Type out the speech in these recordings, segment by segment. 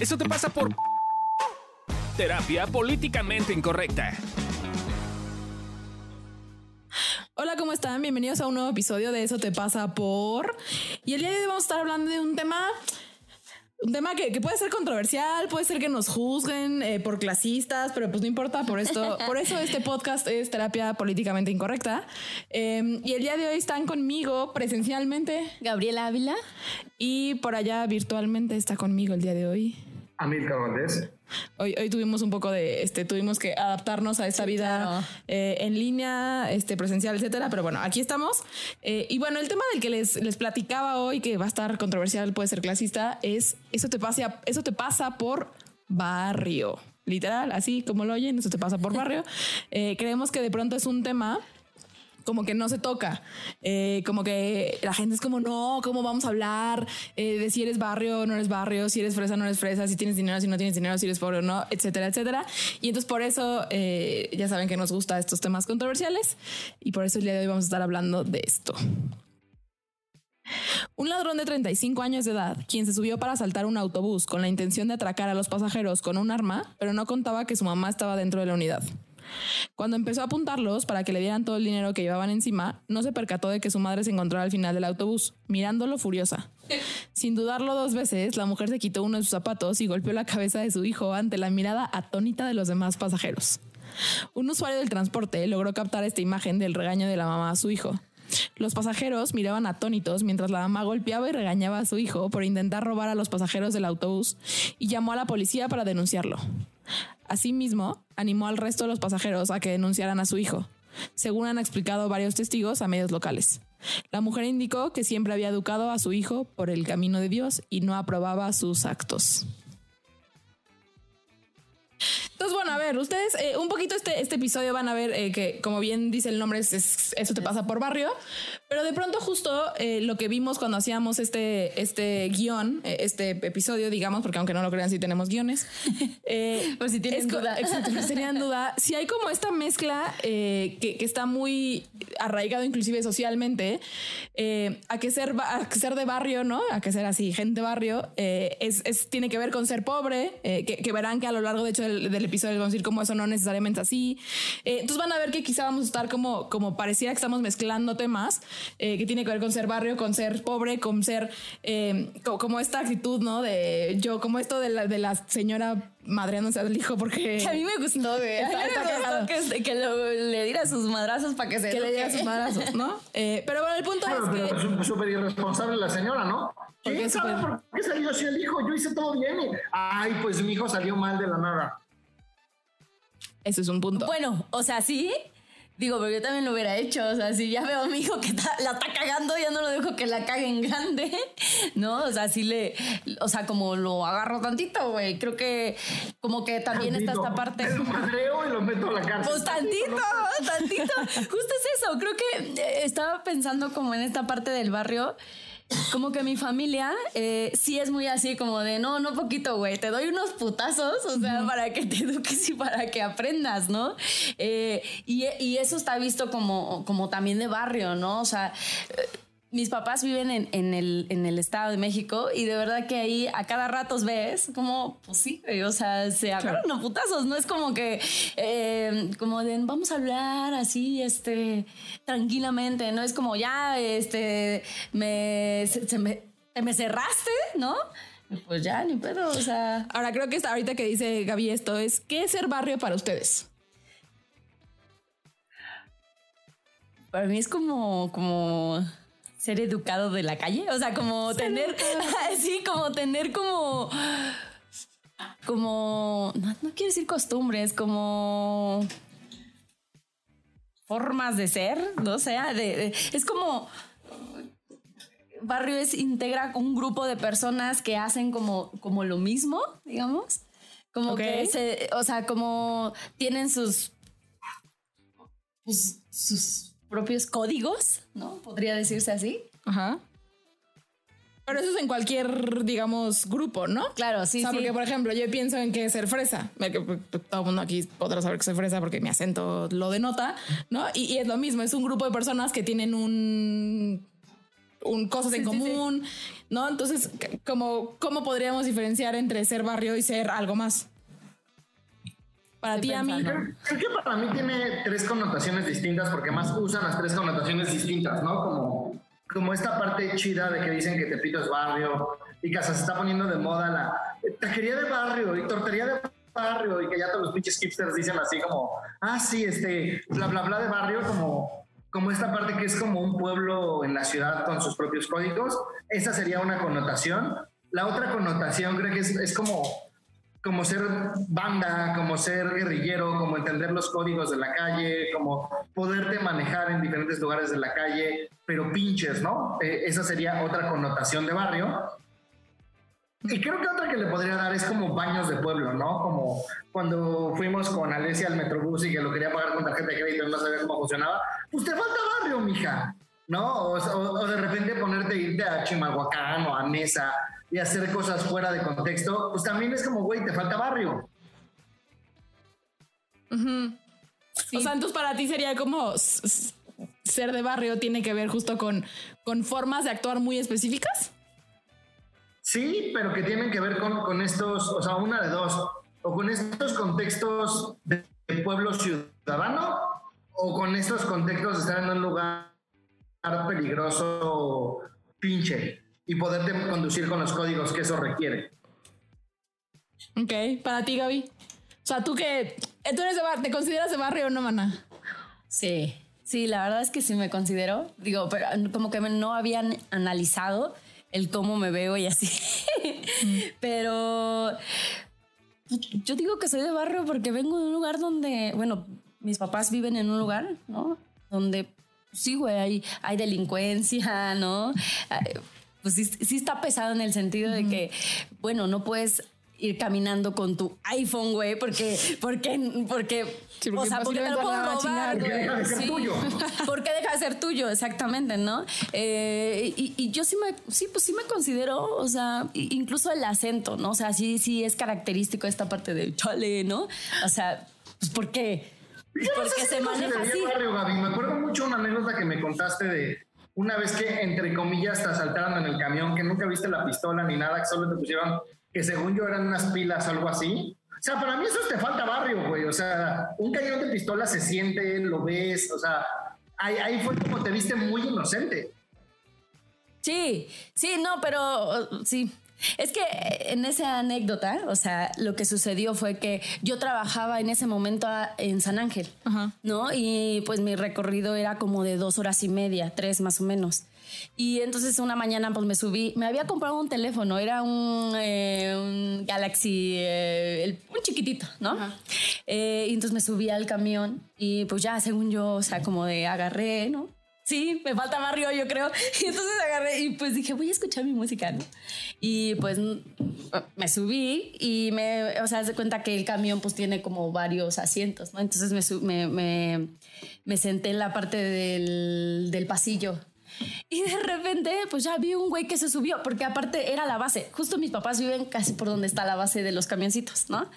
Eso te pasa por terapia políticamente incorrecta. Hola, ¿cómo están? Bienvenidos a un nuevo episodio de Eso te pasa por... Y el día de hoy vamos a estar hablando de un tema... Un tema que, que puede ser controversial, puede ser que nos juzguen eh, por clasistas, pero pues no importa, por esto, por eso este podcast es terapia políticamente incorrecta. Eh, y el día de hoy están conmigo presencialmente Gabriela Ávila. y por allá virtualmente está conmigo el día de hoy. Amílcar Valdés. Hoy, hoy tuvimos un poco de, este, tuvimos que adaptarnos a esta vida claro. eh, en línea, este, presencial, etcétera. Pero bueno, aquí estamos. Eh, y bueno, el tema del que les, les platicaba hoy, que va a estar controversial, puede ser clasista, es eso te pasa, eso te pasa por barrio. Literal, así como lo oyen, eso te pasa por barrio. Eh, creemos que de pronto es un tema como que no se toca, Eh, como que la gente es como, no, ¿cómo vamos a hablar eh, de si eres barrio o no eres barrio, si eres fresa o no eres fresa, si tienes dinero, si no tienes dinero, si eres pobre o no, etcétera, etcétera. Y entonces por eso eh, ya saben que nos gusta estos temas controversiales y por eso el día de hoy vamos a estar hablando de esto. Un ladrón de 35 años de edad, quien se subió para asaltar un autobús con la intención de atracar a los pasajeros con un arma, pero no contaba que su mamá estaba dentro de la unidad. Cuando empezó a apuntarlos para que le dieran todo el dinero que llevaban encima, no se percató de que su madre se encontraba al final del autobús, mirándolo furiosa. Sin dudarlo dos veces, la mujer se quitó uno de sus zapatos y golpeó la cabeza de su hijo ante la mirada atónita de los demás pasajeros. Un usuario del transporte logró captar esta imagen del regaño de la mamá a su hijo. Los pasajeros miraban atónitos mientras la mamá golpeaba y regañaba a su hijo por intentar robar a los pasajeros del autobús y llamó a la policía para denunciarlo. Asimismo, animó al resto de los pasajeros a que denunciaran a su hijo, según han explicado varios testigos a medios locales. La mujer indicó que siempre había educado a su hijo por el camino de Dios y no aprobaba sus actos. Entonces, bueno, a ver, ustedes eh, un poquito este, este episodio van a ver eh, que, como bien dice el nombre, es, es- eso te pasa por barrio, pero de pronto justo eh, lo que vimos cuando hacíamos este, este guion, eh, este episodio, digamos, porque aunque no lo crean, sí tenemos guiones. eh, Por si tienen es duda. Exacto, si tenían duda. Si hay como esta mezcla eh, que, que está muy arraigado inclusive socialmente, a que ser a que ser de barrio, ¿no? A que ser así, gente barrio, es, es- tiene que ver con ser pobre, que, que verán que a lo largo de hecho del, del episodio les vamos a decir cómo eso no necesariamente es así. Eh, entonces van a ver que quizá vamos a estar como, como pareciera que estamos mezclando temas eh, que tiene que ver con ser barrio, con ser pobre, con ser eh, co- como, esta actitud, ¿no? De yo, como esto de la, de la señora madreándose al hijo porque Que a mí me gustó, güey. Mí Está- me está gustó que, que lo- le diera sus madrazos para que se que le diga sus madrazos, ¿no? Eh, pero bueno, el punto Claro, es pero que es súper irresponsable la señora, ¿no? ¿Por qué ¿Quién sabe por qué salió así el hijo? Yo hice todo bien. y- Ay, pues mi hijo salió mal de la nada. Ese es un punto. Bueno, o sea, sí. Digo, pero yo también lo hubiera hecho. O sea, si ya veo a mi hijo que ta- la está cagando, ya no lo dejo que la cague en grande. ¿No? O sea, sí le. O sea, como lo agarro tantito, güey. Creo que como que también está esta parte. Lo madreo y lo meto a la cárcel. Pues tantito, tantito. Justo es eso. Creo que eh, estaba pensando como en esta parte del barrio. Como que mi familia eh, sí es muy así, como de no, no poquito, güey. Te doy unos putazos, o sea, para que te eduques y para que aprendas, ¿no? Eh, y, y eso está visto como, como también de barrio, ¿no? O sea. Mis papás viven en, en el, en el Estado de México y de verdad que ahí a cada rato ves como, pues sí, o sea, se agarran a putazos, no es como que, eh, como de, vamos a hablar así, este, tranquilamente, no es como ya, este, me, se, se me, te me cerraste, ¿no? Pues ya, ni pedo, o sea. Ahora creo que está ahorita que dice Gaby esto es ¿qué es ser barrio para ustedes? Para mí es como, como ser educado de la calle. O sea, como tener. sí, como tener como. Como. No, no quiero decir costumbres, como. Formas de ser, no sé. de- de- es como. Barrio es integra un grupo de personas que hacen como, como lo mismo, digamos. Como que se, o sea, como tienen sus pues, sus propios códigos, ¿no? Podría decirse así. Ajá. Pero eso es en cualquier, digamos, grupo, ¿no? Claro, sí, O sea, sí. porque, por ejemplo, yo pienso en que ser fresa. Que, pues, Todo el mundo aquí podrá saber que soy fresa porque mi acento lo denota, ¿no? Y, y es lo mismo, es un grupo de personas que tienen un un, cosas en Sí, sí, sí. común, ¿no? Entonces, c- ¿cómo, ¿cómo podríamos diferenciar entre ser barrio y ser algo más? Para ti, a mí. Creo, creo que para mí tiene tres connotaciones distintas porque más usan las tres connotaciones distintas, ¿no? Como, como esta parte chida de que dicen que Tepito es barrio y que se está poniendo de moda la taquería de barrio y tortería de barrio y que ya todos los pinches hipsters dicen así como, ah, sí, este, bla, bla, bla de barrio, como, como esta parte que es como un pueblo en la ciudad con sus propios códigos. Esa sería una connotación. La otra connotación creo que es, es como como ser banda, como ser guerrillero, como entender los códigos de la calle, como poderte manejar en diferentes lugares de la calle, pero pinches, ¿no? Eh, esa sería otra connotación de barrio. Y creo que otra que le podría dar es como baños de pueblo, ¿no? Como cuando fuimos con Alesia al Metrobús y que lo quería pagar con tarjeta de crédito y no sabía cómo funcionaba, pues te falta barrio, mija, ¿no? O, o- o de repente ponerte a irte a Chimalhuacán o a Mesa y hacer cosas fuera de contexto, pues también es como, güey, te falta barrio. O sea, entonces para ti sería como ser de barrio tiene que ver justo con, con formas de actuar muy específicas. Sí, pero que tienen que ver con, con estos, o sea, una de dos, o con estos contextos de pueblo ciudadano, o con estos contextos de estar en un lugar peligroso, pinche, y poderte conducir con los códigos que eso requiere. Ok, para ti, Gaby. O sea, tú que tú eres de barrio, ¿te consideras de barrio o no, mana? Sí, sí, la verdad es que sí me considero. Digo, pero como que no habían analizado el cómo me veo y así. pero yo digo que soy de barrio porque vengo de un lugar donde, bueno, mis papás viven en un lugar, ¿no? Donde sí, güey, hay, hay delincuencia, ¿no? Pues sí, sí está pesado en el sentido de que, bueno, no puedes ir caminando con tu iPhone, güey, porque, porque, porque, Sí, o porque sea, porque te lo puedo robar. Porque deja de ser güey. tuyo. ¿Por qué deja de ser tuyo? Exactamente, ¿no? Eh, y, y yo sí me, sí, pues sí me considero, o sea, i- incluso el acento, ¿no? O sea, sí, sí es característico esta parte de chale, ¿no? O sea, pues ¿por qué? Pues Yo no porque sé si se maneja así. barrio, Gaby. Me acuerdo mucho una anécdota que me contaste de una vez que, entre comillas, te asaltaron en el camión, que nunca viste la pistola ni nada, que solo te pusieron, que según yo eran unas pilas o algo así. O sea, para mí eso te falta barrio, güey. O sea, un cañón de pistola se siente, lo ves, o sea, ahí, ahí fue como te viste muy inocente. Sí, sí, no, pero uh, sí. Es que eh, en esa anécdota, o sea, lo que sucedió fue que yo trabajaba en ese momento a- en San Ángel, Ajá. ¿no? Y pues mi recorrido era como de dos horas y media, tres más o menos. Y entonces una mañana pues me subí, me había comprado un teléfono, era un, eh, un Galaxy, eh, el- un chiquitito, ¿no? Eh, y entonces me subí al camión y pues ya según yo, o sea, como de agarré, ¿no? Sí, me falta barrio, yo creo. Y entonces agarré y pues dije, voy a escuchar mi música, ¿no? Y pues mm, me subí y me, o sea, de cuenta que el camión pues tiene como varios asientos, ¿no? Entonces me, me, me, me senté en la parte del, del pasillo. Y de repente, pues ya vi un güey que se subió, porque aparte era la base. Justo mis papás viven casi por donde está la base de los camioncitos, ¿no?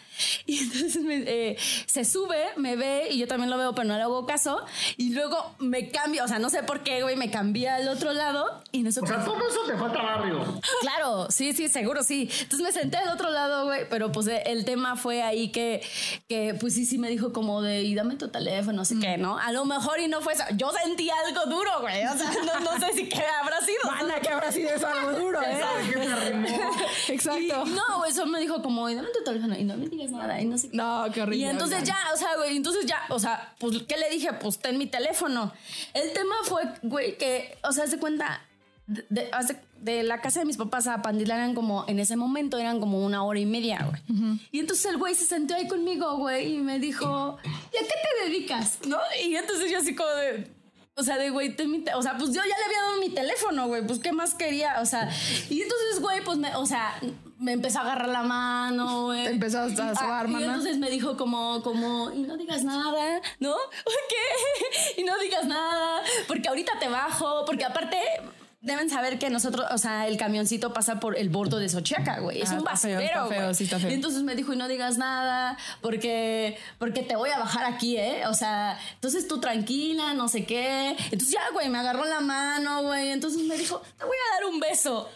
Y entonces me, eh, se sube, me ve y yo también lo veo, pero no le hago caso. Y luego me cambio, o sea, no sé por qué, güey, me cambié al otro lado y no sé O sea, todo eso te falta barrio. Claro, sí, sí, seguro, sí. Entonces me senté al otro lado, güey, pero pues eh, el tema fue ahí que, que pues sí, sí me dijo como de, y dame tu teléfono, no sé qué, ¿no? A lo mejor y no fue eso. Yo sentí algo duro, güey, o sea, no, no sé si qué habrá sido. Mana, que habrá sido eso algo duro, ¿eh? Exacto. Y no, güey, eso me dijo como, y dame tu teléfono y no me digas nada y no sé qué. No, qué horrible. Y entonces ya, o sea, güey, entonces ya, o sea, pues, ¿qué le dije? Pues ten mi teléfono. El tema fue, güey, que, o sea, de cuenta, de, de- haz de- de la casa de mis papás a Pandila eran como, en ese momento eran como una hora y media, güey. Y entonces el güey se sentó ahí conmigo, güey, y me dijo, ¿y a qué te dedicas? ¿No? Y entonces yo así como de... O sea, de güey, o sea, pues yo ya le había dado mi teléfono, güey, pues qué más quería, o sea, y entonces, güey, pues me, o sea, me empezó a agarrar la mano, güey. Te empezó a Y- sobar, y entonces me dijo como, como, y no digas nada, ¿no? ¿Qué? Y no digas nada, porque ahorita te bajo, porque aparte, deben saber que nosotros, o sea, el camioncito pasa por el bordo de Sochiaca, güey. Es Ah, un basurero, güey. sí. Y entonces me dijo, y no digas nada, porque, porque te voy a bajar aquí, ¿eh? O sea, entonces tú tranquila, no sé qué. Entonces ya, güey, me agarró la mano, güey. Entonces me dijo, te voy a dar un beso.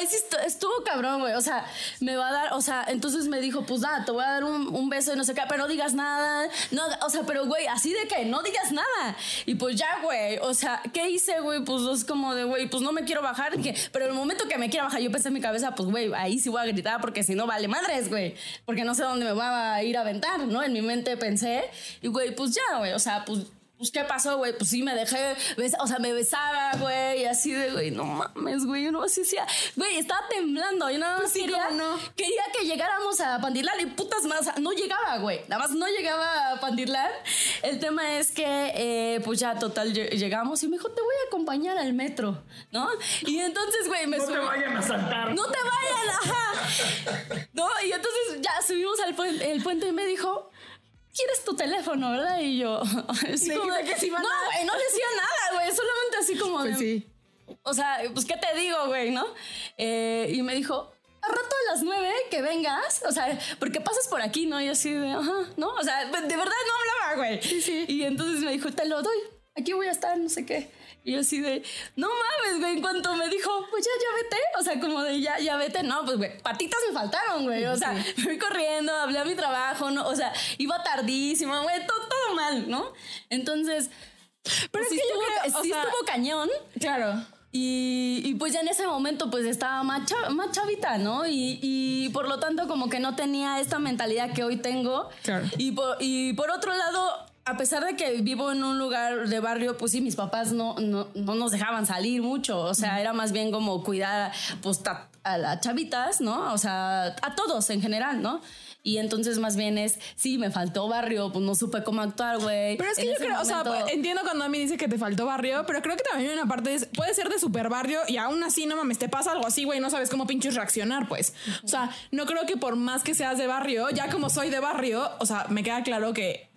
Estu- estuvo cabrón, güey. O sea, me va a dar, o sea, entonces me dijo, pues da, te voy a dar un, un beso y no sé qué, pero no digas nada. No, o sea, pero güey, así de que no digas nada. Y pues ya, güey. O sea, ¿qué hice, güey? Pues es como de, güey, pues no me quiero bajar. Pero el momento que me quiera bajar, yo pensé en mi cabeza, pues güey, ahí sí voy a gritar porque si no vale madres, güey. Porque no sé dónde me va a ir a aventar, ¿no? En mi mente pensé. Y güey, pues ya, güey. O sea, pues pues, ¿qué pasó, güey? Pues sí, me dejé, o sea, me besaba, güey, y así de, güey, no mames, güey, yo no así decía, güey, estaba temblando, yo nada más quería, cómo no. quería que llegáramos a Pandirlar y putas más, no llegaba, güey, nada más no llegaba a Pandirlar. El tema es que, eh, pues ya, total, lle- llegamos y me dijo, te voy a acompañar al metro, ¿no? Y entonces, güey, me No te vayan a saltar. no te vayan, ajá. No, y entonces ya subimos al puente, el puente y me dijo, ¿quieres tu teléfono, verdad? Y yo, así como de- que sí, no, güey, no decía nada, güey, solamente así como Pues de- sí. o sea, pues, ¿qué te digo, güey, no? Eh, y me dijo, a rato a las nueve que vengas, o sea, porque pasas por aquí, ¿no? Y así de, ajá, ¿no? O sea, de verdad no hablaba, güey. Sí, sí. Y entonces me dijo, te lo doy, aquí voy a estar, no sé qué. Y yo así de, no mames, güey, en cuanto me dijo, pues ya, ya vete, o sea, como de, ya, ya vete, no, pues, güey, patitas me faltaron, güey, o sea, me fui corriendo, hablé a mi trabajo, ¿no? O sea, iba tardísimo, güey, todo, todo mal, ¿no? Entonces, Pero pues es sí que yo estuvo- creo, o sí sea- estuvo cañón. Claro. Y, y pues ya en ese momento pues estaba más, más chavita, ¿no? Y, y por lo tanto como que no tenía esta mentalidad que hoy tengo. Claro. Y por, y por otro lado, a pesar de que vivo en un lugar de barrio, pues sí, mis papás no, no, no nos dejaban salir mucho. O sea, era más bien como cuidar pues a las chavitas, ¿no? O sea, a todos en general, ¿no? Y entonces más bien es, sí, me faltó barrio, pues no supe cómo actuar, güey. Pero es que En yo creo, o sea, entiendo cuando a mí dice que te faltó barrio, pero creo que también una parte, es- puede ser de super barrio y aún así, no mames, te pasa algo así, güey, no sabes cómo pinches reaccionar, pues. O sea, no creo que por más que seas de barrio, ya como soy de barrio, o sea, me queda claro que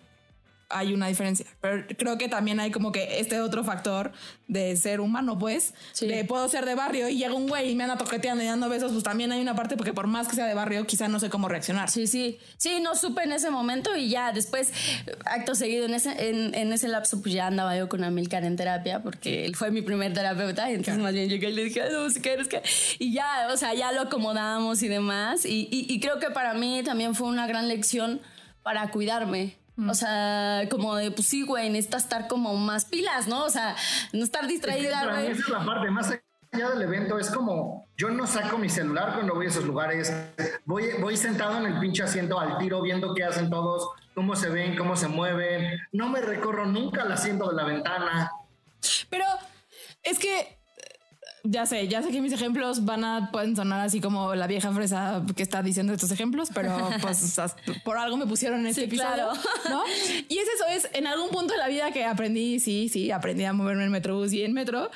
hay una diferencia. Pero creo que también hay como que este otro factor de ser humano, pues. Sí. De puedo ser de barrio y llega un güey y me anda toqueteando y dando besos, pues también hay una parte porque por más que sea de barrio, quizá no sé cómo reaccionar. Sí, sí. Sí, no supe en ese momento y ya después, acto seguido, en ese, en, en ese lapso, pues ya andaba yo con Amilcar en terapia porque él fue mi primer terapeuta y entonces más bien llegué y le dije, "Ay, no, si quieres que... Y ya, o sea, ya lo acomodamos y demás. Y, y, y creo que para mí también fue una gran lección para cuidarme. O sea, como de, pues sí, güey, necesitas estar como más pilas, ¿no? O sea, no estar distraída, Para mí güey. esa es la parte más allá del evento. Es como yo no saco mi celular cuando voy a esos lugares. Voy, voy sentado en el pinche asiento al tiro viendo qué hacen todos, cómo se ven, cómo se mueven. No me recorro nunca el asiento de la ventana. Pero es que ya sé, ya sé que mis ejemplos van a pueden sonar así como la vieja fresa que está diciendo estos ejemplos, pero pues por algo me pusieron en este Sí, episodio, claro. ¿no? Y es eso, es en algún punto de la vida que aprendí, sí, sí, aprendí a moverme en metrobús y en metro.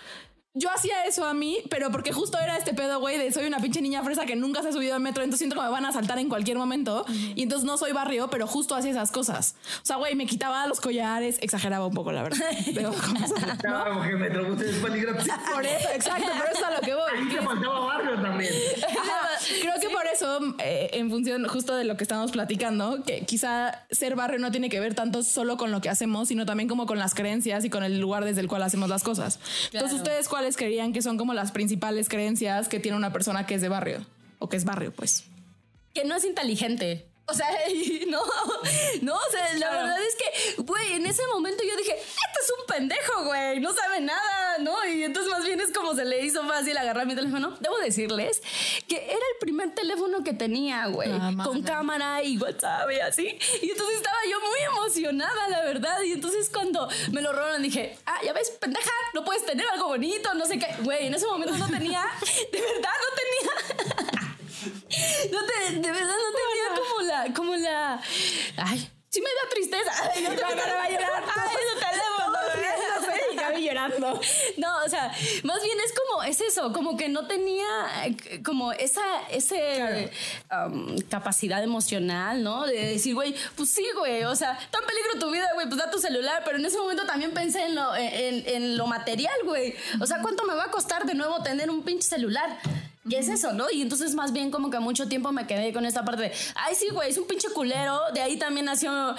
Yo hacía eso a mí, pero porque justo era este pedo, güey, de soy una pinche niña fresa que nunca se ha subido al metro, entonces siento que me van a saltar en cualquier momento. Y entonces no soy barrio, pero justo hacía esas cosas. O sea, güey, me quitaba los collares, exageraba un poco, la verdad. Pero, ¿cómo se- No, porque Metrobús es peligroso. por eso, exacto, por eso es a lo que voy. Ahí te faltaba barrio también. Creo que por eso, eh, en función justo de lo que estamos platicando, que quizá ser barrio no tiene que ver tanto solo con lo que hacemos, sino también como con las creencias y con el lugar desde el cual hacemos las cosas. Entonces, ¿ustedes cuáles creerían que son como las principales creencias que tiene una persona que es de barrio? O que es barrio, pues. que no es inteligente. O sea, y no, no, o sea, la verdad es que, güey, en ese momento yo dije, este es un pendejo, güey, no sabe nada, ¿no? Y entonces más bien es como se le hizo fácil agarrar mi teléfono. Debo decirles que era el primer teléfono que tenía, güey, Ah, con cámara y WhatsApp y así. Y entonces estaba yo muy emocionada, la verdad. Y entonces cuando me lo robaron dije, ah, ya ves, pendeja, no puedes tener algo bonito, no sé qué. Güey, en ese momento no tenía, de verdad no tenía. No te, de verdad no tenía como la, como la. Ay, sí me da tristeza. Ay, yo también va a llorar. Ay, y Gaby llorando. No, o sea, más bien es como, es eso, como que no tenía eh, como esa ese, um, capacidad emocional, ¿no? De decir, güey, pues sí, güey, o sea, está en peligro tu vida, güey, pues da tu celular, pero en ese momento también pensé en lo, en, en lo material, güey. O sea, ¿cuánto me va a costar de nuevo tener un pinche celular? Y es eso, ¿no? Y entonces más bien como que mucho tiempo me quedé con esta parte de, ay, sí, güey, es un pinche culero. De ahí también nació,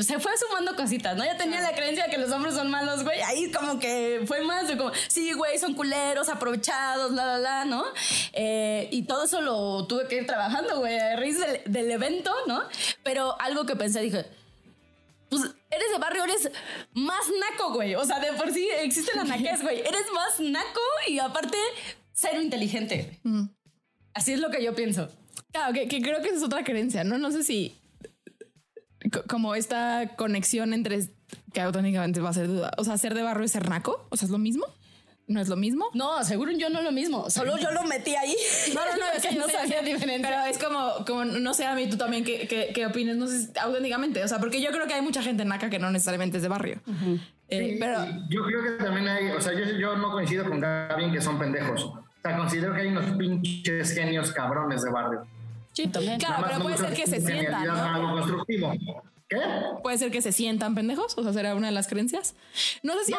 se fue sumando cositas, ¿no? Ya tenía la creencia de que los hombres son malos, güey. Ahí como que fue más de como, sí, güey, son culeros, aprovechados, la, la, la, ¿no? Eh, y todo eso lo tuve que ir trabajando, güey, a raíz del, del evento, ¿no? Pero algo que pensé, dije, pues eres de barrio, eres más naco, güey. O sea, de por sí existe la naquez, güey. Eres más naco y aparte cero inteligente. Así es lo que yo pienso. Claro, que, que creo que esa es otra creencia, ¿no? No sé si co- como esta conexión entre que auténticamente va a ser duda. O sea, ser de barrio y ser naco. O sea, es lo mismo. No es lo mismo. No, seguro yo no lo mismo. Solo yo lo metí ahí. No, no, no, es que no sabía sé, diferencia. Pero es como, como, no sé, a mí tú también qué, qué, qué opines, no sé, auténticamente. O sea, porque yo creo que hay mucha gente naca que no necesariamente es de barrio. Eh, Sí, pero Yo creo que también hay, o sea, yo, yo no coincido con Gaby en que son pendejos. O sea, considero que hay unos pinches genios cabrones de barrio. Sí, también. Claro, pero puede ser que se sientan, genialidad ¿no? para algo constructivo. ¿Qué? puede ser que se sientan pendejos. O sea, será una de las creencias. No sé si hay-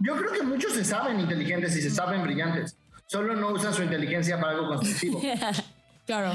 Yo creo que muchos se saben inteligentes y se saben brillantes. Solo no usan su inteligencia para algo constructivo. Claro.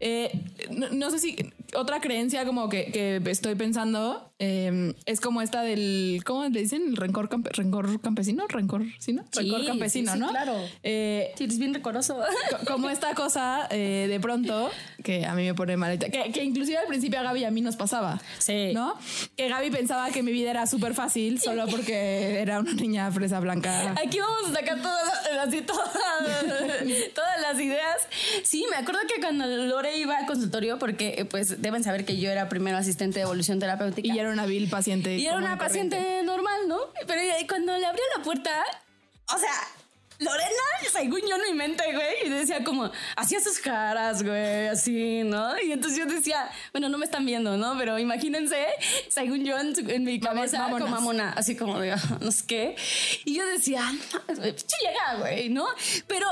Eh, no, no sé si otra creencia como que, que estoy pensando eh, es como esta del, ¿cómo le dicen? El rencor, campe- rencor campesino, rencor, ¿sí, no? Sí, rencor campesino, sí, ¿no? claro. Eh, Sí, eres bien decoroso. co- como esta cosa eh, de pronto que a mí me pone maleta, que, que inclusive al principio a Gaby y a mí nos pasaba, Sí. ¿no? Que Gaby pensaba que mi vida era súper fácil solo porque era una niña fresa blanca. Aquí vamos a sacar todas, así todas, todas las ideas. Sí, me acuerdo que cuando Lore iba al consultorio, porque eh, pues deben saber que yo era primero asistente de evolución terapéutica. Y era una vil paciente. Y era una paciente normal, ¿no? Pero cuando le abrió la puerta, o sea, Lorena, según yo en mi mente, güey, y decía como, hacía sus caras, güey, así, ¿no? Y entonces yo decía, bueno, no me están viendo, ¿no? Pero imagínense, según yo en, su- en mi cabeza, como mamona, así como de, "Ah, no sé qué. Y yo decía, güey, pinche llega, güey, ¿no? Pero,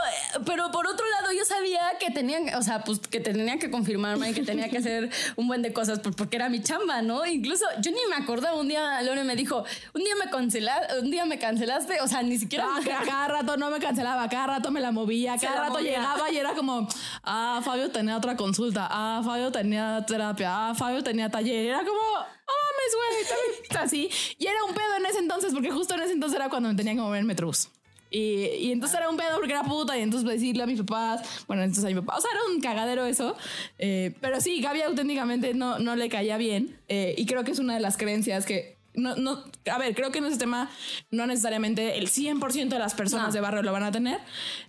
pero por otro lado, yo sabía que tenían, o sea, pues que tenía que confirmarme y que tenía que hacer un buen de cosas por- porque era mi chamba, ¿no? Incluso yo ni me acordaba, un día Lore me dijo, un día me cancelaste, un día me cancelaste, o sea, ni siquiera... Ah, ca- cada rato no me cancelaba, cada rato me la movía, cada la rato movía. llegaba y era como, ah, Fabio tenía otra consulta, ah, Fabio tenía terapia, ah, Fabio tenía taller, era como, oh mames, güey, así. Y era un pedo en ese entonces, porque justo en ese entonces era cuando me tenían que mover en Metrobús. Y, y entonces era un pedo porque era puta y entonces decirle a mis papás, bueno, entonces a mi papá, o sea, era un cagadero eso. Eh, pero sí, Gaby auténticamente no, no le caía bien eh, y creo que es una de las creencias que... No, no, a ver, creo que en ese tema no necesariamente el 100% de las personas No. de barrio lo van a tener,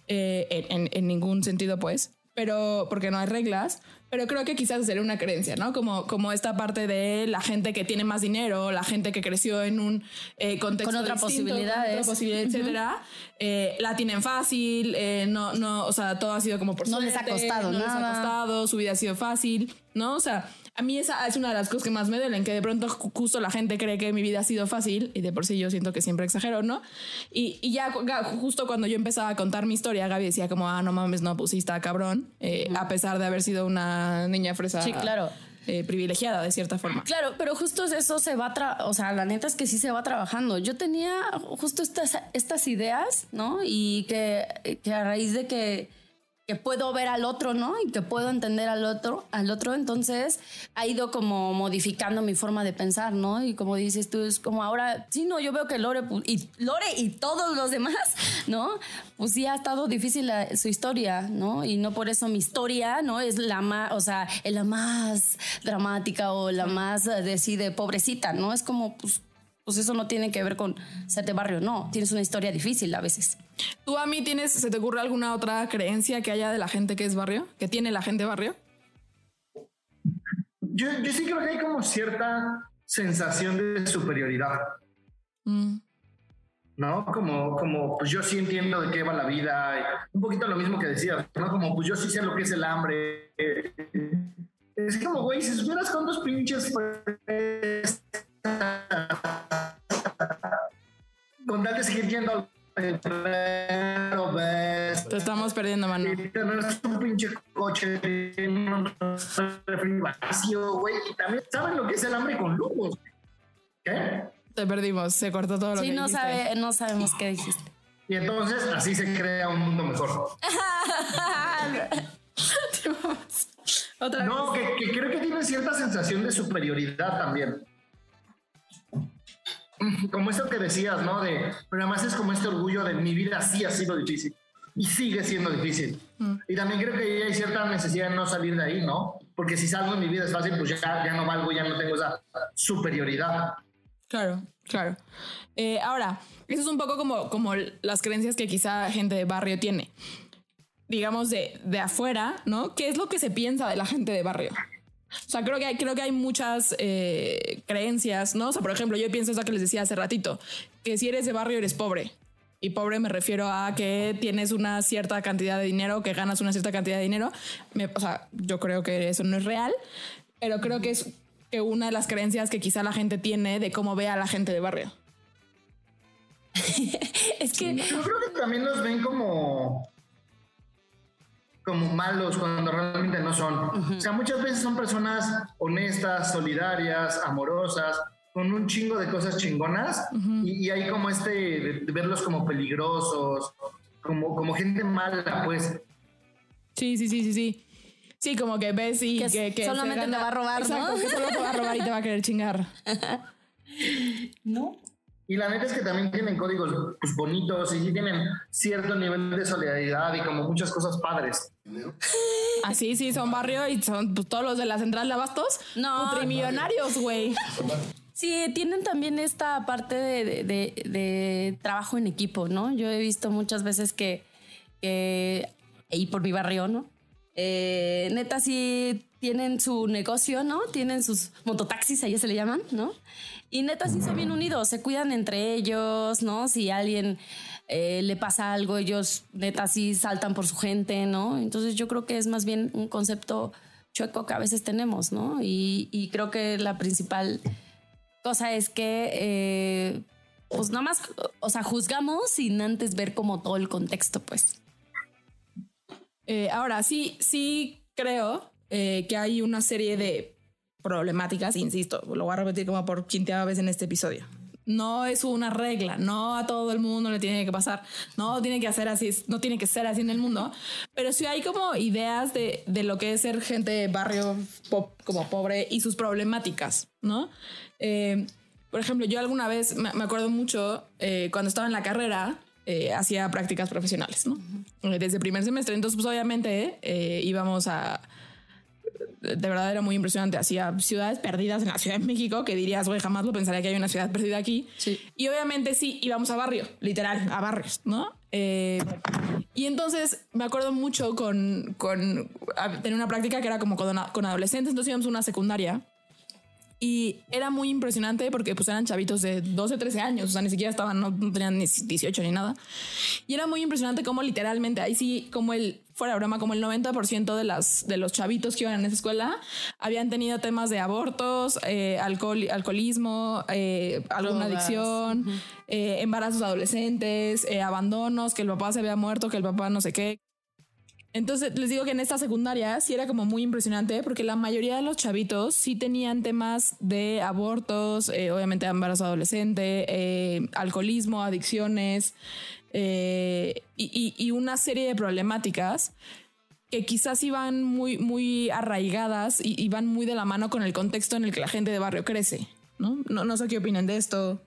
eh, en, en- ningún sentido, pues, pero porque no hay reglas. Pero creo que quizás sería una creencia, ¿no? Como, como esta parte de la gente que tiene más dinero, la gente que creció en un eh, contexto Con otras distinto, posibilidades. con otra posibilidad, etcétera, eh, la tienen fácil, eh, no, no, o sea, todo ha sido como por No les ha suerte, costado no les ha nada. costado, su vida ha sido fácil, ¿no? O sea, a mí esa es una de las cosas que más me duelen, que de pronto ju- justo la gente cree que mi vida ha sido fácil y de por sí yo siento que siempre exagero, ¿no? Y, y ya justo cuando yo empezaba a contar mi historia, Gaby decía como, ah, no mames, no, pues sí está cabrón, eh, a pesar de haber sido una niña fresa Sí, claro. eh, privilegiada de cierta forma. Claro, pero justo eso se va, o sea, la neta es que sí se va trabajando. Yo tenía justo estas, estas ideas, ¿no? Y que, que a raíz de que, que puedo ver al otro, ¿no? Y que puedo entender al otro, al otro, entonces ha ido como modificando mi forma de pensar, ¿no? Y como dices tú, es como ahora, sí, no, yo veo que Lore, pu- y Lore y todos los demás, ¿no? Pues sí ha estado difícil la- su historia, ¿no? Y no por eso mi historia, ¿no? Es la más, o sea, es la más dramática o la más eh, de sí, de pobrecita, ¿no? Es como, pues, pues eso no tiene que ver con ser de barrio, no. Tienes una historia difícil a veces. ¿Tú a mí tienes, se te ocurre alguna otra creencia que haya de la gente que es barrio? ¿Que tiene la gente barrio? Yo, yo sí creo que hay como cierta sensación de superioridad, Mm. ¿no? Como, como pues yo sí entiendo de qué va la vida, un poquito lo mismo que decías, ¿no? Como pues yo sí sé lo que es el hambre. Es como, güey, si supieras cuántos pinches fresas con tal de seguir yendo al ves, Te estamos perdiendo, mano. y tener un pinche coche, un refri vacío, güey. Y también saben lo que es el hambre con lujos. ¿Qué? Te perdimos. Se cortó todo lo Sí, que no, dijiste. sabe, no sabemos qué dijiste. Y entonces así se crea un mundo mejor. Otra vez. No, que, que creo que tiene cierta sensación de superioridad también. Como esto que decías, ¿no? De, pero además es como este orgullo de mi vida sí ha sido difícil y sigue siendo difícil. Y también creo que hay cierta necesidad de no salir de ahí, ¿no? Porque si salgo en mi vida es fácil, pues ya, ya no valgo, ya no tengo esa superioridad. Claro, claro. Eh, ahora, eso es un poco como, como las creencias que quizá gente de barrio tiene. Digamos, de, de afuera, ¿no? ¿Qué es lo que se piensa de la gente de barrio? O sea, creo que hay, creo que hay muchas eh, creencias, ¿no? O sea, por ejemplo, yo pienso esa que les decía hace ratito, que si eres de barrio eres pobre. Y pobre me refiero a que tienes una cierta cantidad de dinero, que ganas una cierta cantidad de dinero. Me- o sea, yo creo que eso no es real, pero creo que es que una de las creencias que quizá la gente tiene de cómo ve a la gente de barrio. Es que Yo creo que también los ven como como malos cuando realmente no son. O sea, muchas veces son personas honestas, solidarias, amorosas, con un chingo de cosas chingonas y, y hay como este de, de verlos como peligrosos, como, como gente mala, pues. Sí, sí, sí, sí, sí. Sí, como que ves y Que que, que solamente te va a robar, ¿no? Exacto, que solo te va a robar y te va a querer chingar. no. Y la neta es que también tienen códigos pues, bonitos y sí tienen cierto nivel de solidaridad y como muchas cosas padres. Así, sí, son barrio y son pues, todos los de la central de abastos. No. Putrimillonarios, güey. Sí, tienen también esta parte de, de- de- de trabajo en equipo, ¿no? Yo he visto muchas veces que, que y por mi barrio, ¿no? Eh, neta, sí tienen su negocio, ¿no? Tienen sus mototaxis, allá se le llaman, ¿no? Y neta, sí son bien unidos, se cuidan entre ellos, ¿no? Si a alguien eh, le pasa algo, ellos neta sí saltan por su gente, ¿no? Entonces yo creo que es más bien un concepto chueco que a veces tenemos, ¿no? Y, y creo que la principal cosa es que, eh, pues nada más, o sea, juzgamos sin antes ver como todo el contexto, pues. Eh, ahora, sí, sí creo eh, que hay una serie de problemáticas, insisto, lo voy a repetir como por quinteava vez en este episodio. No es una regla, no a todo el mundo le tiene que pasar, no tiene que hacer así, no tiene que ser así en el mundo, pero sí hay como ideas de, de lo que es ser gente de barrio po- como pobre y sus problemáticas, ¿no? Eh, por ejemplo, yo alguna vez me, me acuerdo mucho eh, cuando estaba en la carrera, eh, hacía prácticas profesionales, ¿no? Eh, Desde primer semestre. Entonces, pues obviamente eh, íbamos a. De verdad era muy impresionante. Hacía ciudades perdidas en la Ciudad de México que dirías, güey, jamás lo pensaría que hay una ciudad perdida aquí. Sí. Y obviamente sí, íbamos a barrio, literal, a barrios, ¿no? Eh, y entonces me acuerdo mucho con, con tener una práctica que era como con, con adolescentes. Entonces íbamos a una secundaria y era muy impresionante porque pues eran chavitos de 12, 13 años, o sea, ni siquiera estaban, no, no tenían ni 18 ni nada. Y era muy impresionante como literalmente, ahí sí, como el, fuera de broma, como el 90% de, las, de los chavitos que iban en esa escuela habían tenido temas de abortos, eh, alcohol, alcoholismo, eh, alguna Drogas. adicción, eh, embarazos adolescentes, eh, abandonos, que el papá se había muerto, que el papá no sé qué. Entonces les digo que en esta secundaria sí era como muy impresionante porque la mayoría de los chavitos sí tenían temas de abortos, eh, obviamente embarazo adolescente, eh, alcoholismo, adicciones eh, y, y- y una serie de problemáticas que quizás iban muy, muy arraigadas y, y van muy de la mano con el contexto en el que la gente de barrio crece. No, no, no sé qué opinan de esto.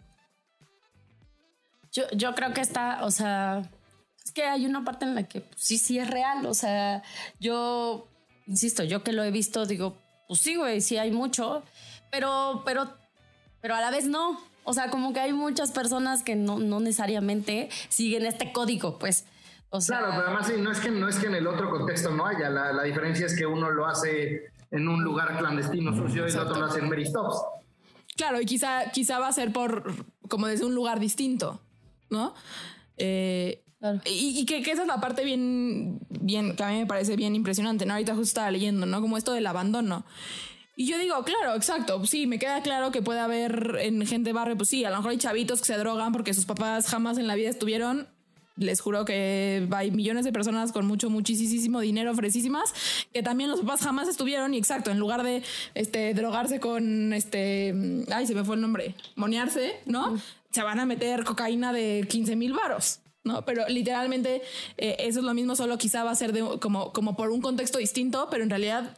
Yo, yo creo que está, o sea, es que hay una parte en la que pues, sí, sí es real. O sea, yo, insisto, yo que lo he visto, digo, pues sí, güey, sí hay mucho, pero, pero, pero a la vez no. O sea, como que hay muchas personas que no, no necesariamente siguen este código, pues. O sea, Claro, pero además sí, no es que no es que en el otro contexto no haya. La, la diferencia es que uno lo hace en un lugar clandestino, sucio, y el otro lo hace en Mary Stops. Claro, y quizá, quizá va a ser por como desde un lugar distinto, ¿no? Eh, Claro. Y, y que, que esa es la parte bien, bien, que a mí me parece bien impresionante, ¿no? Ahorita justo estaba leyendo, ¿no? Como esto del abandono. Y yo digo, claro, exacto, sí, me queda claro que puede haber en gente barrio, pues sí, a lo mejor hay chavitos que se drogan porque sus papás jamás en la vida estuvieron. Les juro que hay millones de personas con mucho, muchísimo dinero fresísimas que también los papás jamás estuvieron. Y exacto, en lugar de este, drogarse con este, ay, se me fue el nombre, monearse, ¿no? Se van a meter cocaína de 15 mil varos. ¿no? Pero literalmente eh, eso es lo mismo, solo quizá va a ser de, como, como por un contexto distinto, pero en realidad,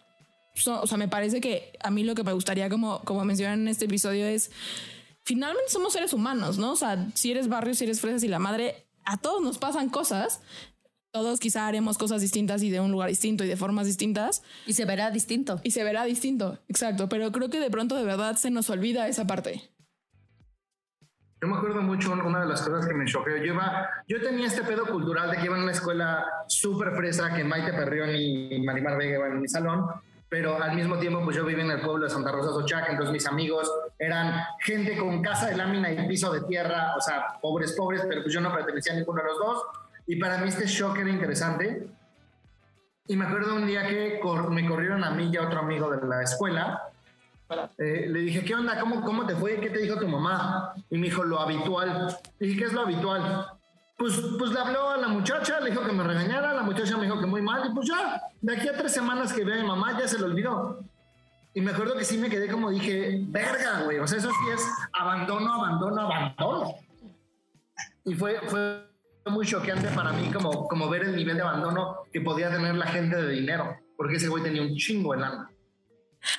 so- o sea, me parece que a mí lo que me gustaría, como, como mencionan en este episodio, es finalmente somos seres humanos, ¿no? O sea, si eres barrio, si eres fresas y la madre, a todos nos pasan cosas. Todos quizá haremos cosas distintas y de un lugar distinto y de formas distintas Y se verá distinto. y se verá distinto, exacto, pero creo que de pronto de verdad se nos olvida esa parte. Yo me acuerdo mucho una de las cosas que me choqueó. Yo, iba, yo tenía este pedo cultural de que iba en una escuela súper fresa, que Maite Perrión y Marimar Vega iban en mi salón, pero al mismo tiempo pues yo vivía en el pueblo de Santa Rosa Sochac, entonces mis amigos eran gente con casa de lámina y piso de tierra, o sea, pobres, pobres, pero pues yo no pertenecía a ninguno de los dos. Y para mí este shock era interesante. Y me acuerdo un día que me corrieron a mí y a otro amigo de la escuela eh, le dije, ¿qué onda? ¿Cómo, ¿Cómo te fue? ¿Qué te dijo tu mamá? Y me dijo, lo habitual. Le dije, ¿qué es lo habitual? Pues, pues le habló a la muchacha, le dijo que me regañara, la muchacha me dijo que muy mal, y pues ya, de aquí a tres semanas que vea a mi mamá, ya se lo olvidó. Y me acuerdo que sí me quedé como dije, verga, güey, o sea, eso sí es abandono, abandono, abandono. Y fue, fue muy choqueante para mí como, como ver el nivel de abandono que podía tener la gente de dinero, porque ese güey tenía un chingo de lana.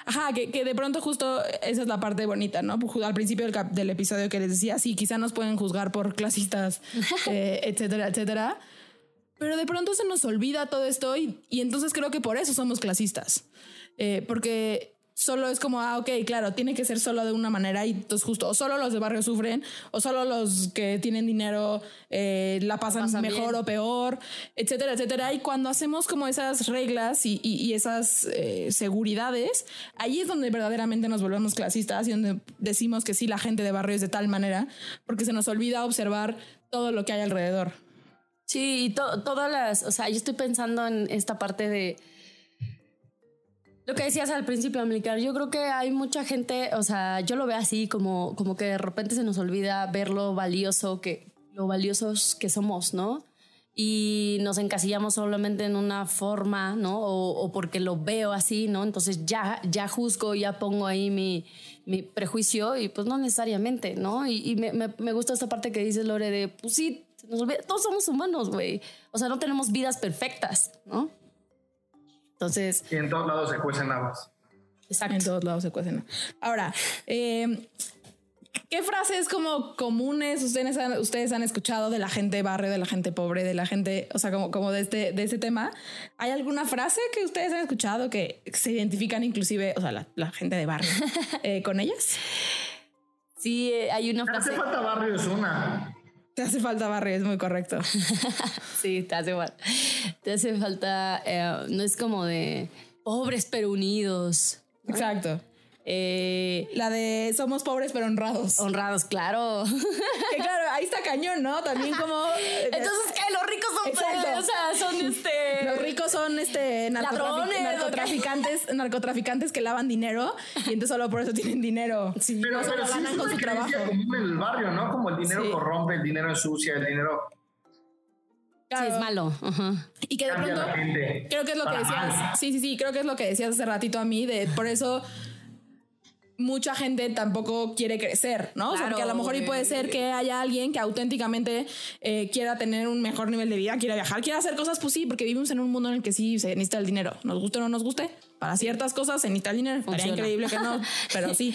Ajá, que, que de pronto justo esa es la parte bonita, ¿no? Pues, Al principio del, del episodio que les decía, sí, quizá nos pueden juzgar por clasistas, eh, etcétera, etcétera. Pero de pronto se nos olvida todo esto y, y entonces creo que por eso somos clasistas. Eh, porque solo es como, ah, ok, claro, tiene que ser solo de una manera y entonces justo o solo los de barrio sufren o solo los que tienen dinero eh, la pasan, Pasan mejor bien. o peor, etcétera, etcétera. Y cuando hacemos como esas reglas y, y- y esas eh, seguridades, ahí es donde verdaderamente nos volvemos clasistas y donde decimos que sí, la gente de barrio es de tal manera, porque se nos olvida observar todo lo que hay alrededor. Sí, y to- todas las, o sea, yo estoy pensando en esta parte de lo que decías al principio, Amilcar. Yo creo que hay mucha gente, o sea, yo lo veo así como, como que de repente se nos olvida ver lo valioso que, lo valiosos que somos, ¿no? Y nos encasillamos solamente en una forma, ¿no? O, o porque lo veo así, ¿no? Entonces ya, ya juzgo, ya pongo ahí mi, mi prejuicio y pues no necesariamente, ¿no? Y, y me, me- me gusta esta parte que dices, Lore, de, pues sí, nos olvida, todos somos humanos, güey. O sea, no tenemos vidas perfectas, ¿no? Entonces, Y en todos lados se cuecen habas. exacto. En todos lados se cuecen. Ahora, eh, ¿qué frases como comunes ustedes han, ustedes han escuchado de la gente de barrio, de la gente pobre, de la gente, o sea, como, como de, este, de este tema? ¿Hay alguna frase que ustedes han escuchado que se identifican inclusive, o sea, la, la gente de barrio eh, con ellas? Sí, eh, hay una Te hace frase. falta barrio, es una. Te hace falta barrio, es muy correcto. Sí, te hace falta. Te hace falta. eh, no es como de pobres pero unidos. Exacto. Eh, La de somos pobres pero honrados. honrados, claro. Que claro, ahí está cañón, ¿no? También como... eh, Entonces, ¿qué? Los ricos son. Exacto. O sea, son este. Los ricos son este narcotrafi- Ladrones, ¿o qué? narcotraficantes, narcotraficantes que lavan dinero y entonces solo por eso tienen dinero. Pero, no solo pero sí ganan es con su trabajo. común en el barrio, ¿no? Como el dinero Sí. corrompe, el dinero ensucia, el dinero Sí, es malo. Ajá. Y que de cambia pronto creo que es lo que decías. mal. Sí, sí, sí, creo que es lo que decías hace ratito a mí de por eso mucha gente tampoco quiere crecer, ¿no? o sea, porque a lo mejor y puede ser que haya alguien que auténticamente eh, quiera tener un mejor nivel de vida, quiera viajar, quiera hacer cosas, pues sí, porque vivimos en un mundo en el que sí se necesita el dinero. Nos guste o no nos guste, para ciertas cosas el dinero. Estaría increíble que no, pero sí.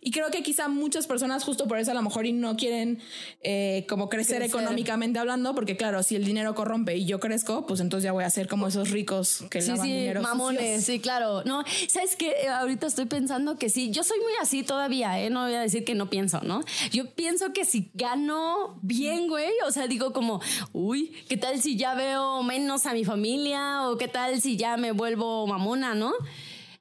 Y creo que quizá muchas personas justo por eso a lo mejor y no quieren eh, como crecer, Crecer. económicamente hablando, porque claro, si el dinero corrompe y yo crezco, pues entonces ya voy a ser como esos ricos que Sí, lavan sí, dinero mamones, sucios. sí, claro. No, ¿sabes qué? Eh, Ahorita estoy pensando que sí, yo soy muy así todavía, ¿eh? No voy a decir que no pienso, ¿no? Yo pienso que si gano bien, güey, o sea, digo como, uy, ¿qué tal si ya veo menos a mi familia? ¿O qué tal si ya me vuelvo mamona, ¿no?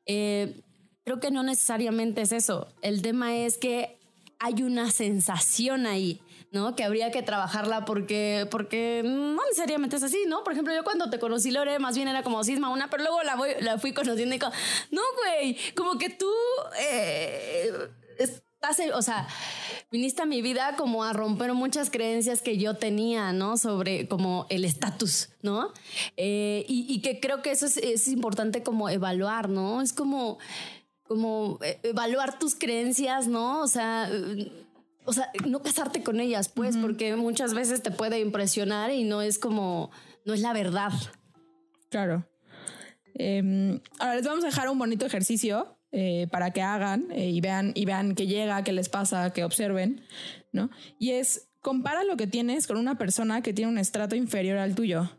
Eh, creo que no necesariamente es eso. El tema es que hay una sensación ahí, ¿no? Que habría que trabajarla porque, porque no necesariamente es así, ¿no? Por ejemplo, yo cuando te conocí, Lore, más bien era como cisma una, pero luego la, voy, la fui conociendo y como, no, güey, como que tú eh, o sea, viniste a mi vida como a romper muchas creencias que yo tenía, ¿no? Sobre como el estatus, ¿no? Eh, y, y, que creo que eso es, es importante como evaluar, ¿no? Es como como eh, evaluar tus creencias, ¿no? O sea, o sea, no casarte con ellas, pues, porque muchas veces te puede impresionar y no es como, no es la verdad. Claro. Em, ahora les vamos a dejar un bonito ejercicio eh, para que hagan eh, y vean y vean qué llega, qué les pasa, que observen, ¿no? Y es compara lo que tienes con una persona que tiene un estrato inferior al tuyo.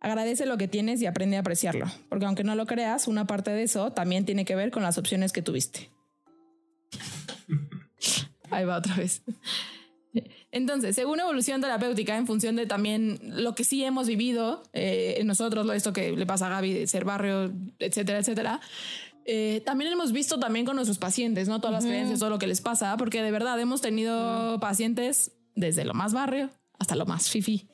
Agradece lo que tienes y aprende a apreciarlo, porque aunque no lo creas, una parte de eso también tiene que ver con las opciones que tuviste. Ahí va otra vez. Entonces, según evolución terapéutica, en función de también lo que sí hemos vivido eh, nosotros, esto que le pasa a Gaby de ser barrio, etcétera, etcétera, eh, también hemos visto también con nuestros pacientes, ¿no? Todas las creencias, todo lo que les pasa, porque de verdad hemos tenido pacientes desde lo más barrio hasta lo más fifi.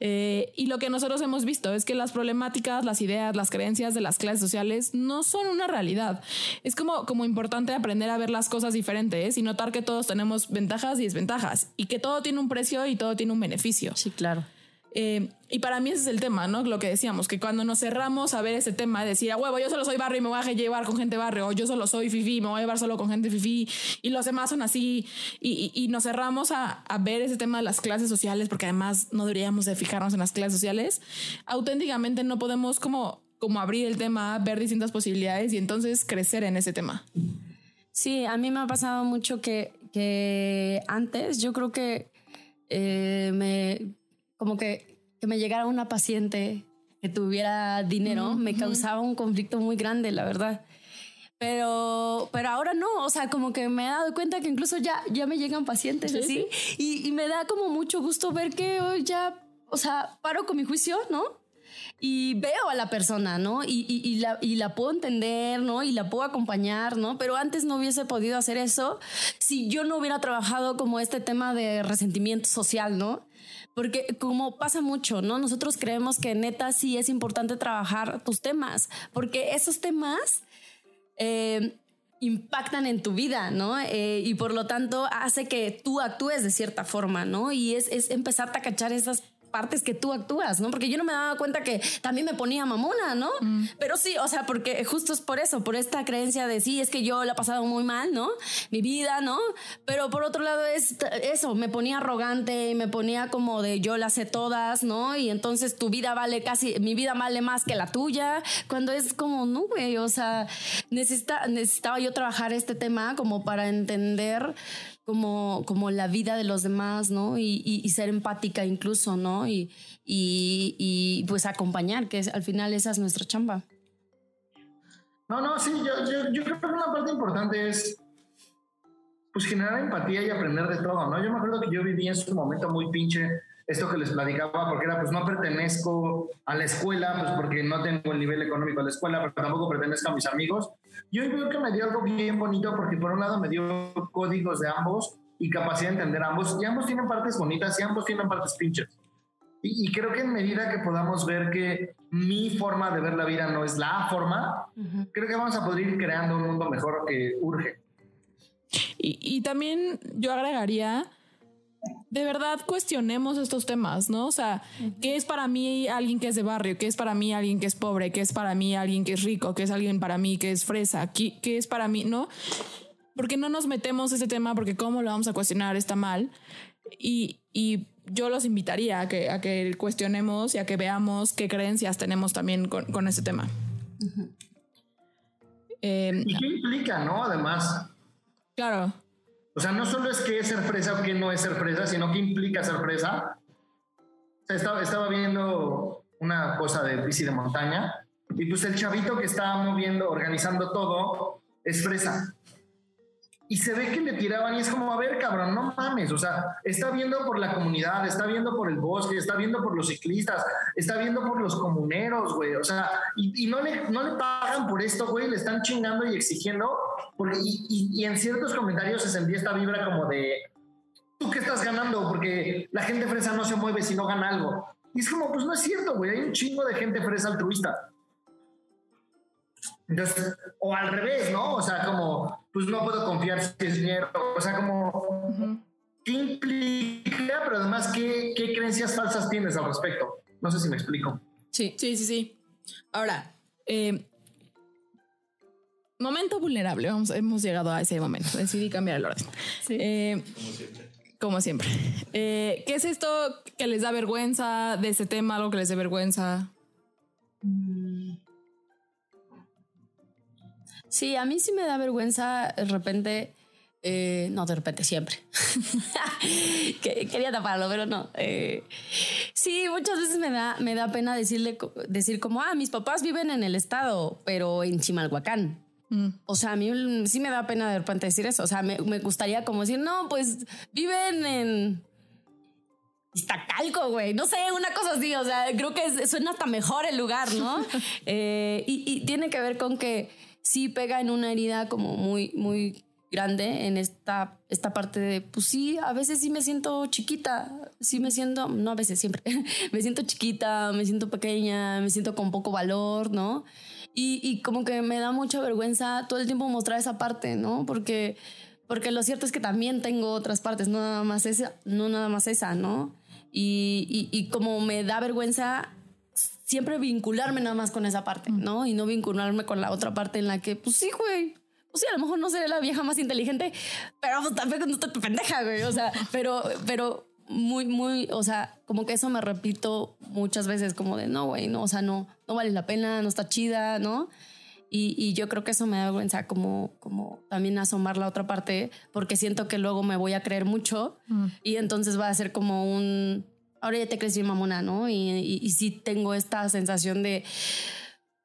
Eh, y lo que nosotros hemos visto es que las problemáticas, las ideas, las creencias de las clases sociales no son una realidad. Es como, como importante aprender a ver las cosas diferentes y notar que todos tenemos ventajas y desventajas y que todo tiene un precio y todo tiene un beneficio. Sí, claro. Eh, y para mí ese es el tema, ¿no? Lo que decíamos, que cuando nos cerramos a ver ese tema, de decir, a huevo, yo solo soy barrio y me voy a llevar con gente barrio, o yo solo soy fifi y me voy a llevar solo con gente fifi, y los demás son así, y, y, nos cerramos a, a, ver ese tema de las clases sociales, porque además no deberíamos de fijarnos en las clases sociales, auténticamente no podemos como, como abrir el tema, ver distintas posibilidades y entonces crecer en ese tema. Sí, a mí me ha pasado mucho que, que antes yo creo que eh, me como que, que me llegara una paciente que tuviera dinero me causaba un conflicto muy grande, la verdad. Pero, pero ahora no, o sea, como que me he dado cuenta que incluso ya, ya me llegan pacientes así Y, y, me da como mucho gusto ver que hoy ya, o sea, paro con mi juicio, ¿no? Y veo a la persona, ¿no? Y, y, la, y la puedo entender, ¿no? Y la puedo acompañar, ¿no? Pero antes no hubiese podido hacer eso si yo no hubiera trabajado como este tema de resentimiento social, ¿no? Porque como pasa mucho, ¿no? Nosotros creemos que neta sí es importante trabajar tus temas, porque esos temas... Eh, impactan en tu vida, ¿no? Eh, y por lo tanto hace que tú actúes de cierta forma, ¿no? Y es, es empezarte a cachar esas partes que tú actúas, ¿no? Porque yo no me daba cuenta que también me ponía mamona, ¿no? Mm. Pero sí, o sea, porque justo es por eso, por esta creencia de sí, es que yo la he pasado muy mal, ¿no? Mi vida, ¿no? Pero por otro lado es eso, me ponía arrogante, me ponía como de yo las sé todas, ¿no? Y entonces tu vida vale casi, mi vida vale más que la tuya, cuando es como, no, güey, o sea, necesita, necesitaba yo trabajar este tema como para entender como, como la vida de los demás, ¿no? Y, y, ser empática incluso, ¿no? Y, y, pues acompañar, que al final esa es nuestra chamba. No, no, sí, yo, yo, yo, creo que una parte importante es pues generar empatía y aprender de todo, ¿no? Yo me acuerdo que yo viví en su momento muy pinche esto que les platicaba, porque era, pues no pertenezco a la escuela, pues porque no tengo el nivel económico de la escuela, pero tampoco pertenezco a mis amigos. Y hoy veo que me dio algo bien bonito, porque por un lado me dio códigos de ambos y capacidad de entender ambos, y ambos tienen partes bonitas y ambos tienen partes pinches. Y, creo que en medida que podamos ver que mi forma de ver la vida no es la forma, creo que vamos a poder ir creando un mundo mejor que urge. Y, y también yo agregaría de verdad cuestionemos estos temas, ¿no? O sea, ¿qué es para mí alguien que es de barrio? ¿Qué es para mí alguien que es pobre? ¿Qué es para mí alguien que es rico? ¿Qué es alguien para mí que es fresa? ¿Qué, es para mí? ¿No? Porque no nos metemos ese tema porque cómo lo vamos a cuestionar está mal. Y, yo los invitaría a que, a que cuestionemos y a que veamos qué creencias tenemos también con, con ese tema. Em, ¿Y qué implica, no? Además. Claro. O sea, no solo es que es ser fresa o que no es ser fresa, sino que implica ser fresa. O sea, estaba, estaba viendo una cosa de bici de montaña y pues el chavito que estaba moviendo, organizando todo, es fresa y se ve que le tiraban y es como, a ver, cabrón, no mames, o sea, está viendo por la comunidad, está viendo por el bosque, está viendo por los ciclistas, está viendo por los comuneros, güey, o sea, y, no, le, no le pagan por esto, güey, le están chingando y exigiendo, porque, y, y, en ciertos comentarios se sentía esta vibra como de, ¿tú qué estás ganando? Porque la gente fresa no se mueve si no gana algo. Y es como, pues no es cierto, güey, hay un chingo de gente fresa altruista. Entonces, o al revés, ¿no? O sea, como, pues no puedo confiar si es dinero. O sea, como, ¿qué implica? Pero además, ¿qué, ¿qué creencias falsas tienes al respecto? No sé si me explico. Sí, sí, sí, sí. Ahora, eh, momento vulnerable. Vamos, hemos llegado a ese momento. Decidí cambiar el orden. Eh, como siempre. Eh, ¿Qué es esto que les da vergüenza de ese tema? ¿Algo que les dé vergüenza? Sí, a mí sí me da vergüenza de repente. eh, no, de repente, siempre. Que- Quería taparlo, pero no. Eh, sí, muchas veces me da, me da pena decirle, decir como, ah, mis papás viven en el estado, pero en Chimalhuacán. Mm. O sea, a mí sí me da pena de repente decir eso. O sea, me, me gustaría como decir, no, pues viven en Iztacalco, güey. No sé, una cosa así. O sea, creo que suena hasta mejor el lugar, ¿no? Eh, y, y tiene que ver con que sí pega en una herida como muy, muy grande en esta, esta parte de, pues sí, a veces sí me siento chiquita, sí me siento, no a veces, siempre, me siento chiquita, me siento pequeña, me siento con poco valor, ¿no? Y, y como que me da mucha vergüenza todo el tiempo mostrar esa parte, ¿no? Porque, porque lo cierto es que también tengo otras partes, no nada más esa, no nada más esa, ¿no? Y, y, y como me da vergüenza siempre vincularme nada más con esa parte, ¿no? Y no vincularme con la otra parte en la que, pues sí, güey. Pues sí, a lo mejor no seré la vieja más inteligente, pero pues tampoco no estoy pendeja, güey. O sea, pero, pero muy, muy, o sea, como que eso me repito muchas veces, como de no, güey, no, o sea, no, no vale la pena, no está chida, ¿no? Y, y yo creo que eso me da vergüenza como, como también asomar la otra parte, porque siento que luego me voy a creer mucho y entonces va a ser como un, ahora ya te bien mamona, ¿no? Y, y, sí tengo esta sensación de,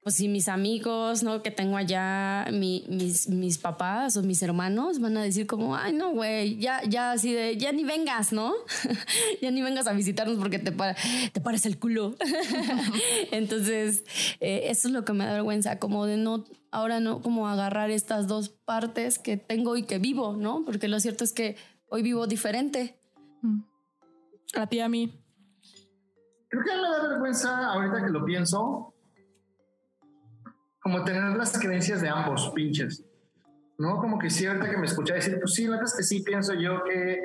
pues si mis amigos, ¿no? Que tengo allá, mi- mis, mis papás o mis hermanos van a decir como, ay, no, güey, ya, ya así de, ya ni vengas, ¿no? ya ni vengas a visitarnos porque te, pa- te pares el culo. Entonces, eh, eso es lo que me da vergüenza, como de no, ahora no, como agarrar estas dos partes que tengo y que vivo, ¿no? Porque lo cierto es que hoy vivo diferente. A ti, a mí. Creo que me da vergüenza, ahorita que lo pienso, como tener las creencias de ambos pinches. ¿No? Como que sí, ahorita que me escuché decir, pues sí, la verdad es que sí pienso yo que,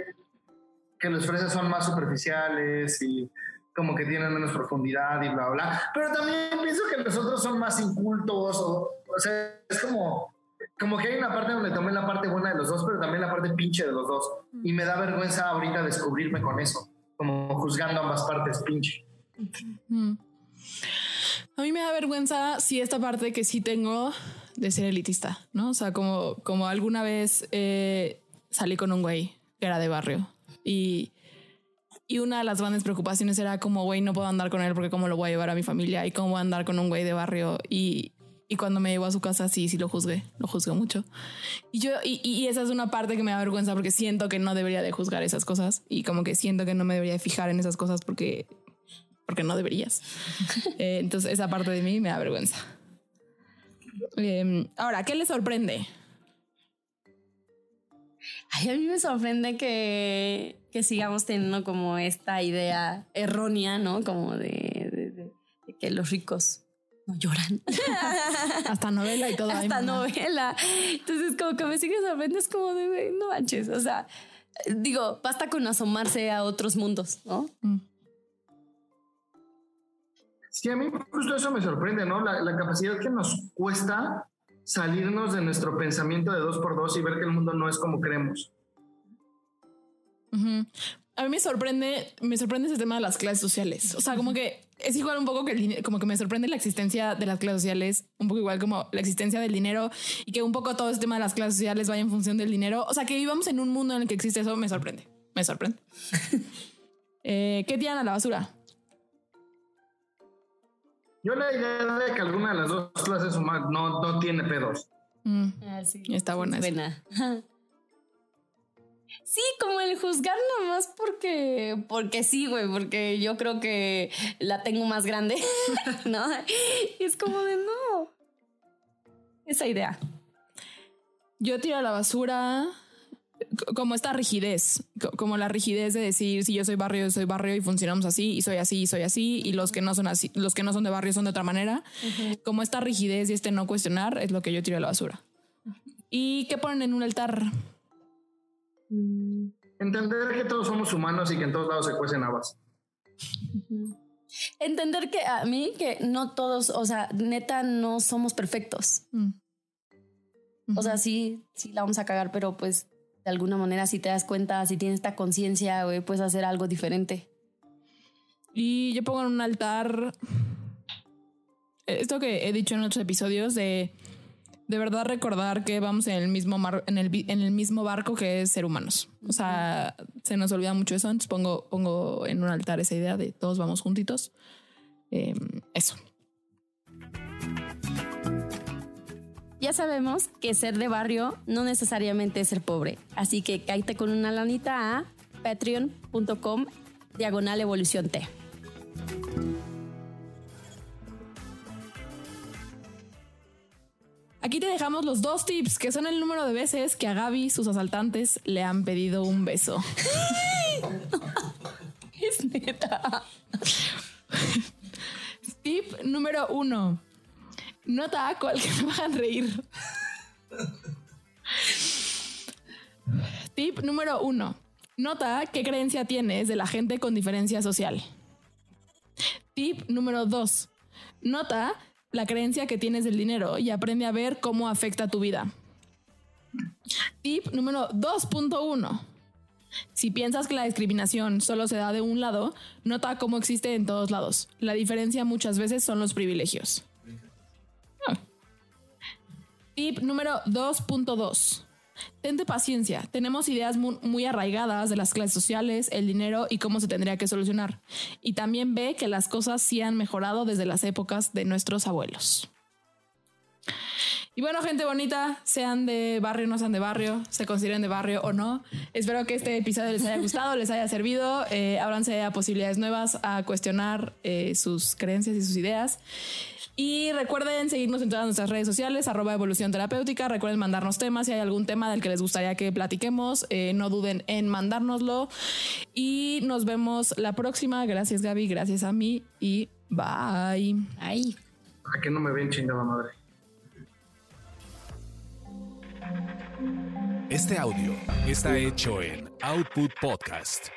que los fresas son más superficiales y como que tienen menos profundidad y bla, bla. Pero también pienso que los otros son más incultos. O, o sea, es como, como que hay una parte donde tomé la parte buena de los dos, pero también la parte pinche de los dos. Y me da vergüenza ahorita descubrirme con eso, como juzgando ambas partes pinche. Mm. A mí me da vergüenza, sí, esta parte que sí tengo de ser elitista, ¿no? O sea, como, como alguna vez eh, salí con un güey que era de barrio y, y una de las grandes preocupaciones era como, güey, no puedo andar con él porque cómo lo voy a llevar a mi familia y cómo voy a andar con un güey de barrio y, y cuando me llevó a su casa, sí, sí lo juzgué, lo juzgué mucho. Y yo, y, y esa es una parte que me da vergüenza porque siento que no debería de juzgar esas cosas y como que siento que no me debería de fijar en esas cosas porque, porque no deberías. Eh, entonces esa parte de mí me da vergüenza. Eh, ahora, ¿qué le sorprende? Ay, a mí me sorprende que, que sigamos teniendo como esta idea errónea, ¿no? Como de, de- de- de que los ricos no lloran. Hasta novela y todo. Hasta novela. Entonces, como que me sigue sorprendiendo, es como de, no manches. O sea, digo, basta con asomarse a otros mundos, ¿no? Mm. Sí, a mí justo eso me sorprende, ¿no? La, la capacidad que nos cuesta salirnos de nuestro pensamiento de dos por dos y ver que el mundo no es como creemos. A mí me sorprende, me sorprende ese tema de las clases sociales. O sea, como que es igual un poco que el dinero, como que me sorprende la existencia de las clases sociales, un poco igual como la existencia del dinero y que un poco todo ese tema de las clases sociales vaya en función del dinero. O sea, que vivamos en un mundo en el que existe eso, me sorprende. Me sorprende. Eh, ¿Qué tiran a la basura? Yo la idea de que alguna de las dos clases humanas no, no tiene pedos. Mm, Ah, sí. Está. Buena. Sí, como el juzgar nomás porque, porque sí, güey, porque yo creo que la tengo más grande, ¿no? Y es como de no. Esa idea. Yo tiro a la basura como esta rigidez, como la rigidez de decir si yo soy barrio, yo soy barrio y funcionamos así y soy así y soy así y los que no son así, los que no son de barrio son de otra manera. Como esta rigidez y este no cuestionar es lo que yo tiro a la basura. ¿Y qué ponen en un altar? Entender que todos somos humanos y que en todos lados se cuecen habas. Entender que a mí que no todos, o sea, neta no somos perfectos. Mm. O sea, sí, sí la vamos a cagar, pero pues de alguna manera si te das cuenta, si tienes esta conciencia, puedes hacer algo diferente. Y yo pongo en un altar esto que he dicho en otros episodios de de verdad recordar que vamos en el mismo en, el, en el mismo barco que es ser humanos. O sea, se nos olvida mucho eso. Entonces pongo, pongo en un altar esa idea de todos vamos juntitos. Em, eso. Ya sabemos que ser de barrio no necesariamente es ser pobre, así que cállate con una lanita a patreon.com diagonal evolución T. Aquí te dejamos los dos tips, que son el número de veces que a Gaby sus asaltantes le han pedido un beso. es neta. Tip número uno. Nota cuál que me a reír. Tip número uno. Nota qué creencia tienes de la gente con diferencia social. Tip número dos. Nota la creencia que tienes del dinero y aprende a ver cómo afecta tu vida. Tip número 2.1. Si piensas que la discriminación solo se da de un lado, nota cómo existe en todos lados. La diferencia muchas veces son los privilegios. Tip número 2.2. Tente paciencia. Tenemos ideas muy, arraigadas de las clases sociales, el dinero y cómo se tendría que solucionar. Y también ve que las cosas sí han mejorado desde las épocas de nuestros abuelos. Y bueno, gente bonita, sean de barrio o no sean de barrio, se consideren de barrio o no. Espero que este episodio les haya gustado, les haya servido. Eh, ábranse a posibilidades nuevas, a cuestionar eh, sus creencias y sus ideas. Y recuerden seguirnos en todas nuestras redes sociales, arroba evolución terapéutica. Recuerden mandarnos temas. Si hay algún tema del que les gustaría que platiquemos, eh, no duden en mandárnoslo. Y nos vemos la próxima. Gracias, Gaby. Gracias a mí. Y bye. Bye. ¿A qué no me ven chingada madre? Este audio está hecho en Output Podcast.